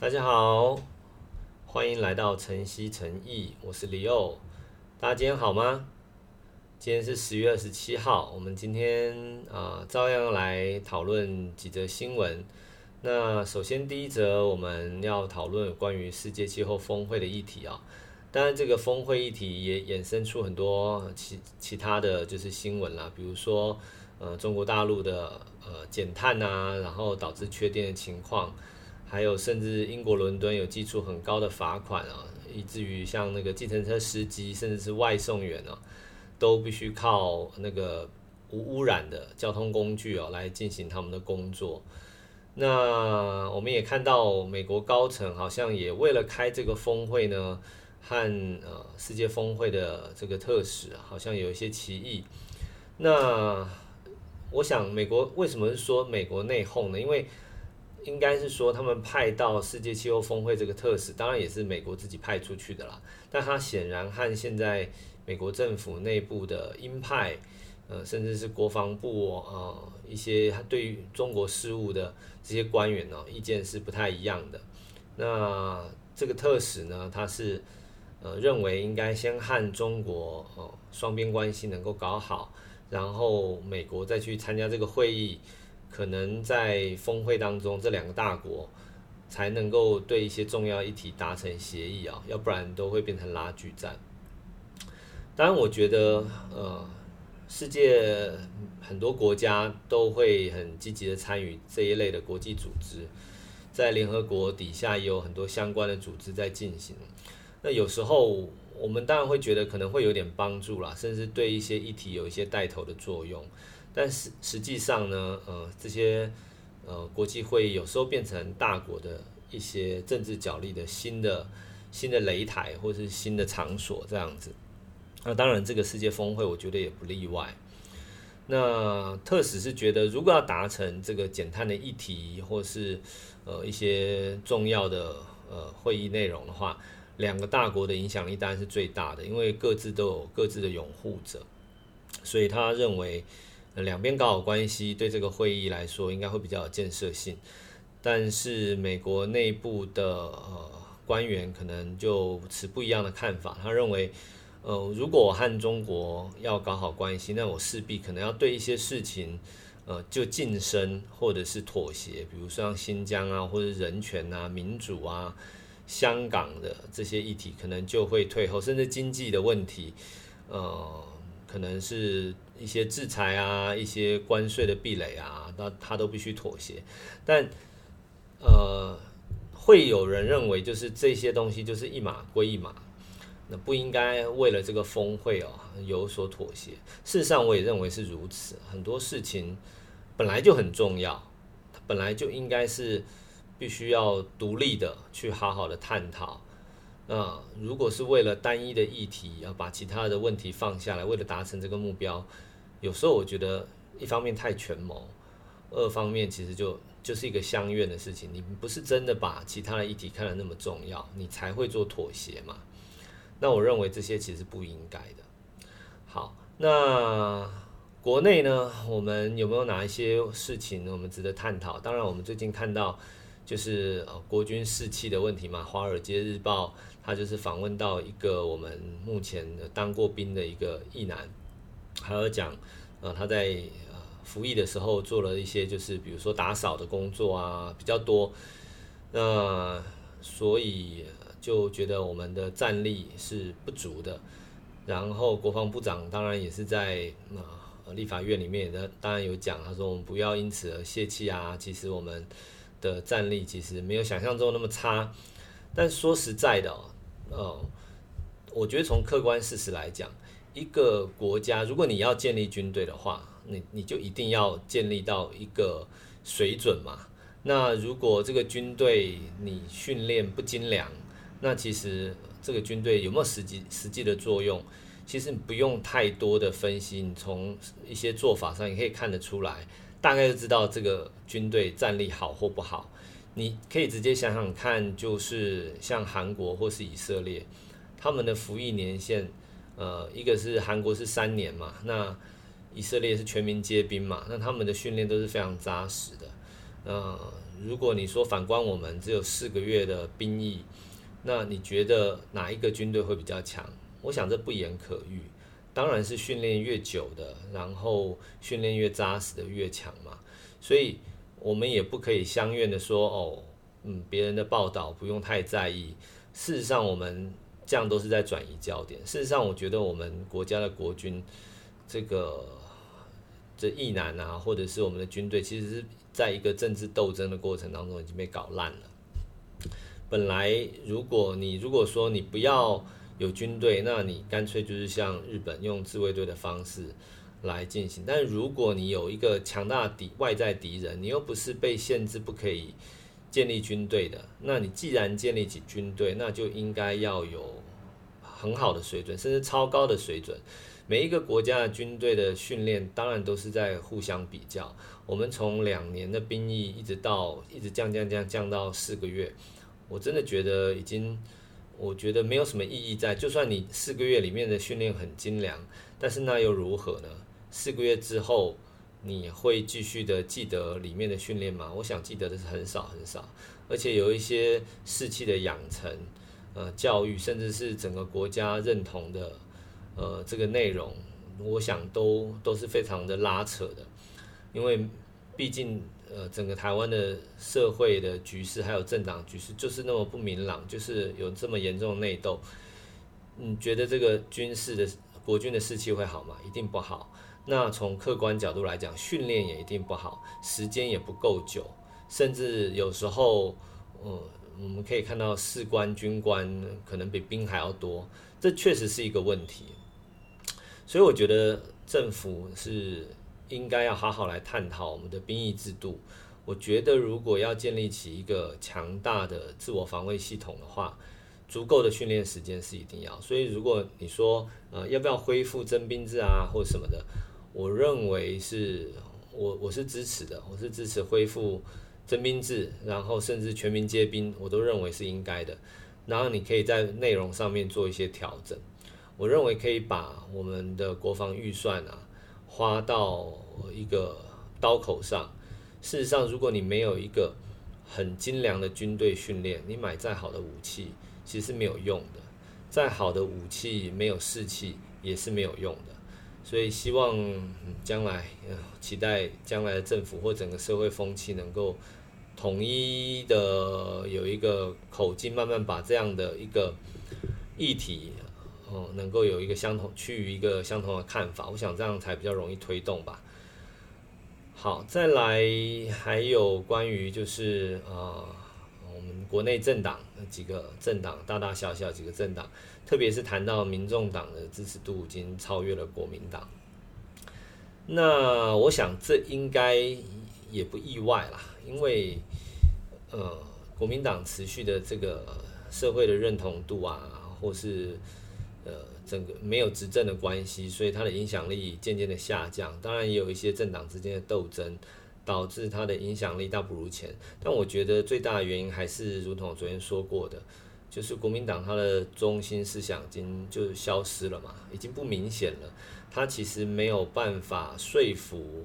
大家好，欢迎来到晨曦晨意，我是李欧。大家今天好吗？今天是十月二十七号，我们今天啊、照样来讨论几则新闻。那首先第一则，我们要讨论关于世界气候峰会的议题啊。当然，这个峰会议题也衍生出很多其其他的就是新闻啦，比如说呃，中国大陆的呃减碳啊，然后导致缺电的情况。还有，甚至英国伦敦有祭出很高的罚款啊，以至于像那个计程车司机，甚至是外送员啊，都必须靠那个无污染的交通工具哦来进行他们的工作。那我们也看到，美国高层好像也为了开这个峰会呢，和呃世界峰会的这个特使好像有一些歧义。那我想，美国为什么是说美国内讧呢？因为应该是说，他们派到世界气候峰会这个特使，当然也是美国自己派出去的啦。但他显然和现在美国政府内部的鹰派，呃，甚至是国防部啊、呃，一些对于中国事务的这些官员呢、意见是不太一样的。那这个特使呢，他是呃认为应该先和中国哦双边关系能够搞好，然后美国再去参加这个会议。可能在峰会当中，这两个大国才能够对一些重要议题达成协议啊，要不然都会变成拉锯战。当然，我觉得呃，世界很多国家都会很积极的参与这一类的国际组织，在联合国底下也有很多相关的组织在进行。那有时候我们当然会觉得可能会有点帮助啦，甚至对一些议题有一些带头的作用。但是实际上呢，呃，这些呃国际会议有时候变成大国的一些政治角力的新的新的擂台，或是新的场所这样子。那当然，这个世界峰会我觉得也不例外。那特使是觉得，如果要达成这个减碳的议题，或是呃一些重要的呃会议内容的话，两个大国的影响力当然是最大的，因为各自都有各自的拥护者，所以他认为。两边搞好关系，对这个会议来说应该会比较有建设性。但是美国内部的呃官员可能就持不一样的看法。他认为，呃，如果我和中国要搞好关系，那我势必可能要对一些事情，呃，就晋升或者是妥协。比如说像新疆啊，或者人权啊、民主啊、香港的这些议题，可能就会退后，甚至经济的问题，呃。可能是一些制裁啊，一些关税的壁垒啊，那他都必须妥协。但呃，会有人认为，就是这些东西就是一码归一码，那不应该为了这个峰会哦有所妥协。事实上，我也认为是如此。很多事情本来就很重要，本来就应该是必须要独立的去好好的探讨。那，如果是为了单一的议题，要把其他的问题放下来，为了达成这个目标，有时候我觉得一方面太权谋，二方面其实就就是一个相怨的事情。你不是真的把其他的议题看得那么重要，你才会做妥协嘛。那我认为这些其实不应该的。好，那国内呢，我们有没有哪一些事情我们值得探讨？当然，我们最近看到就是呃国军士气的问题嘛，《华尔街日报》。他就是访问到一个我们目前当过兵的一个役男，还有讲，呃，他在呃服役的时候做了一些，就是比如说打扫的工作啊比较多，那所以就觉得我们的战力是不足的。然后国防部长当然也是在呃立法院里面的，当然有讲，他说我们不要因此而泄气啊，其实我们的战力其实没有想象中那么差。但说实在的哦。呃，我觉得从客观事实来讲，一个国家如果你要建立军队的话，你你就一定要建立到一个水准嘛。那如果这个军队你训练不精良，那其实这个军队有没有实际实际的作用，其实你不用太多的分析，你从一些做法上也可以看得出来，大概就知道这个军队战力好或不好。你可以直接想想看，就是像韩国或是以色列，他们的服役年限，呃，一个是韩国是三年嘛，那以色列是全民皆兵嘛，那他们的训练都是非常扎实的。呃，如果你说反观我们只有四个月的兵役，那你觉得哪一个军队会比较强？我想这不言可喻，当然是训练越久的，然后训练越扎实的越强嘛。所以我们也不可以相怨的说哦，嗯，别人的报道不用太在意。事实上，我们这样都是在转移焦点。事实上，我觉得我们国家的国军这个这役男啊，或者是我们的军队，其实是在一个政治斗争的过程当中已经被搞烂了。本来，如果你如果说你不要有军队，那你干脆就是像日本用自卫队的方式来进行。但如果你有一个强大的敌外在敌人，你又不是被限制不可以建立军队的，那你既然建立起军队，那就应该要有很好的水准，甚至超高的水准。每一个国家的军队的训练，当然都是在互相比较。我们从两年的兵役一直到一直降降降降到四个月。我真的觉得已经，我觉得没有什么意义在。就算你四个月里面的训练很精良，但是那又如何呢？四个月之后，你会继续的记得里面的训练吗？我想记得的是很少很少，而且有一些士气的养成、呃教育，甚至是整个国家认同的呃这个内容，我想都都是非常的拉扯的，因为毕竟。呃，整个台湾的社会的局势，还有政党局势，就是那么不明朗，就是有这么严重的内斗。你觉得这个军事的国军的士气会好吗？一定不好。那从客观角度来讲，训练也一定不好，时间也不够久，甚至有时候，呃，我们可以看到士官军官可能比兵还要多，这确实是一个问题。所以我觉得政府是。应该要好好来探讨我们的兵役制度。我觉得，如果要建立起一个强大的自我防卫系统的话，足够的训练时间是一定要。所以，如果你说呃要不要恢复征兵制啊，或什么的，我认为是我我是支持的，我是支持恢复征兵制，然后甚至全民皆兵，我都认为是应该的。然后你可以在内容上面做一些调整。我认为可以把我们的国防预算啊。花到一个刀口上。事实上，如果你没有一个很精良的军队训练，你买再好的武器其实是没有用的。再好的武器没有士气也是没有用的。所以，希望将来，期待将来的政府或整个社会风气能够统一的有一个口径，慢慢把这样的一个议题。哦，能够有一个相同，趋于一个相同的看法，我想这样才比较容易推动吧。好，再来还有关于就是啊、呃，国内政党几个政党，大大小小几个政党，特别是谈到民众党的支持度已经超越了国民党。那我想这应该也不意外啦，因为呃，国民党持续的这个社会的认同度啊，或是呃，整个没有执政的关系，所以它的影响力渐渐的下降。当然，也有一些政党之间的斗争，导致它的影响力大不如前。但我觉得最大的原因还是，如同我昨天说过的，就是国民党它的中心思想已经就消失了嘛，已经不明显了。它其实没有办法说服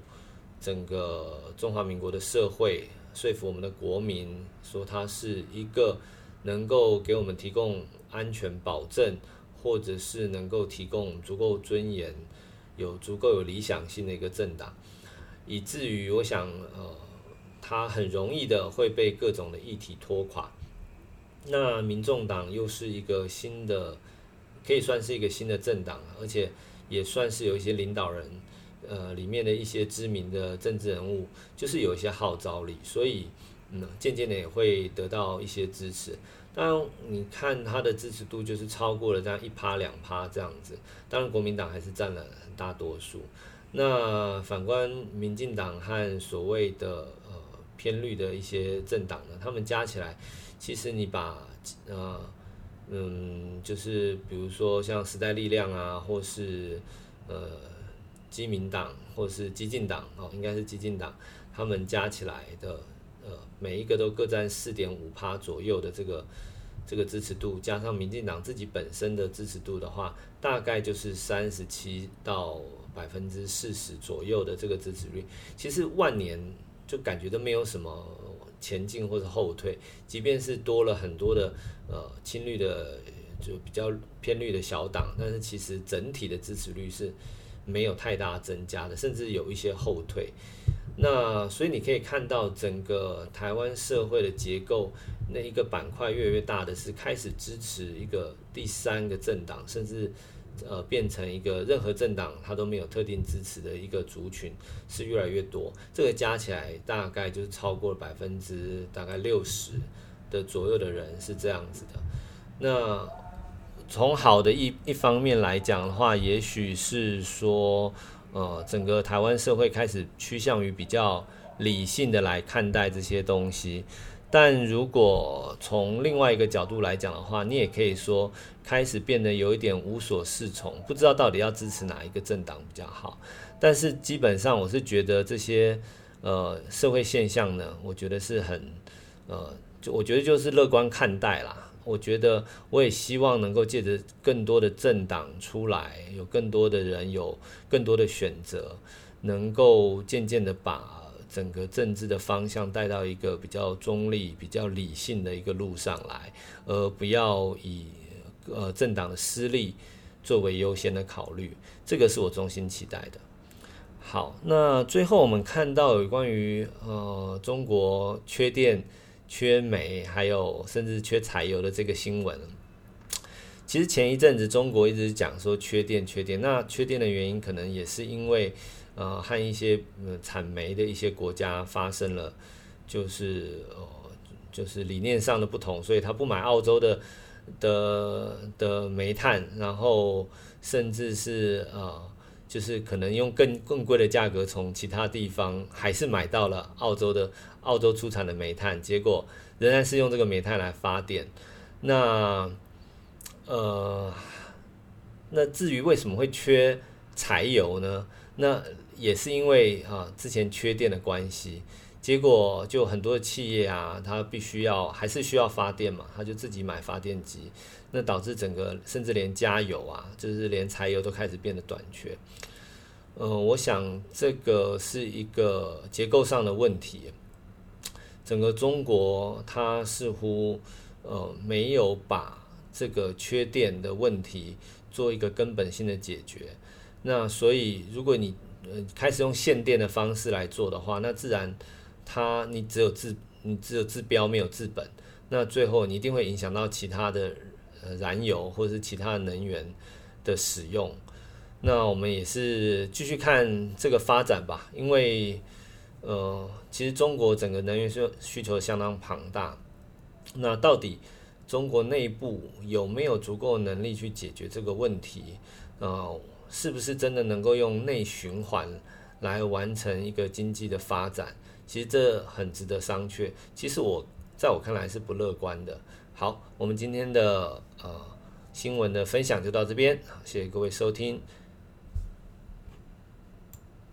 整个中华民国的社会，说服我们的国民，说它是一个能够给我们提供安全保证。或者是能够提供足够尊严、有足够有理想性的一个政党，以至于我想，呃，他很容易的会被各种的议题拖垮。那民众党又是一个新的，可以算是一个新的政党，而且也算是有一些领导人，呃，里面的一些知名的政治人物，就是有一些号召力，所以，嗯，渐渐的也会得到一些支持。当然，你看他的支持度就是超过了这样一趴两趴这样子。当然，国民党还是占了很大多数。那反观民进党和所谓的呃偏绿的一些政党呢，他们加起来，其实你把呃嗯，就是比如说像时代力量啊，或是呃基民党，或是激进党哦，应该是激进党，他们加起来的。呃，每一个都各占四点五趴左右的这个这个支持度，加上民进党自己本身的支持度的话，大概就是三十七到百分之四十左右的这个支持率。其实万年就感觉都没有什么前进或者后退，即便是多了很多的呃亲绿的就比较偏绿的小党，但是其实整体的支持率是没有太大增加的，甚至有一些后退。那所以你可以看到整个台湾社会的结构，那一个板块越来越大的是开始支持一个第三个政党，甚至。呃，变成一个任何政党它都没有特定支持的一个族群是越来越多，这个加起来大概就是超过了百分之大概六十的左右的人是这样子的。那从好的一一方面来讲的话，也许是说，呃，整个台湾社会开始趋向于比较理性的来看待这些东西。但如果从另外一个角度来讲的话，你也可以说开始变得有一点无所适从，不知道到底要支持哪一个政党比较好。但是基本上，我是觉得这些呃社会现象呢，我觉得是很呃，就我觉得就是乐观看待啦。我觉得我也希望能够借着更多的政党出来，有更多的人有更多的选择，能够渐渐的把。整个政治的方向带到一个比较中立、比较理性的一个路上来，而不要以呃政党的私利作为优先的考虑，这个是我衷心期待的。好，那最后我们看到有关于呃中国缺电、缺煤，还有甚至缺柴油的这个新闻。其实前一阵子中国一直讲说缺电、缺电，那缺电的原因可能也是因为。呃，和一些呃产煤的一些国家发生了，就是呃，就是理念上的不同，所以他不买澳洲的的的煤炭，然后甚至是呃，就是可能用更更贵的价格从其他地方还是买到了澳洲的澳洲出产的煤炭，结果仍然是用这个煤炭来发电。那呃，那至于为什么会缺柴油呢？那也是因为啊，之前缺电的关系，结果就很多的企业啊，它必须要还是需要发电嘛，它就自己买发电机，那导致整个甚至连加油啊，就是连柴油都开始变得短缺。嗯、我想这个是一个结构上的问题，整个中国它似乎呃没有把这个缺电的问题做一个根本性的解决。那所以如果你呃，开始用限电的方式来做的话，那自然它你只有治你只有治标没有治本，那最后你一定会影响到其他的呃燃油或者是其他的能源的使用。那我们也是继续看这个发展吧，因为呃，其实中国整个能源需需求相当庞大，那到底中国内部有没有足够能力去解决这个问题？呃。是不是真的能够用内循环来完成一个经济的发展？其实这很值得商榷。其实我在我看来是不乐观的。好，我们今天的呃新闻的分享就到这边，谢谢各位收听。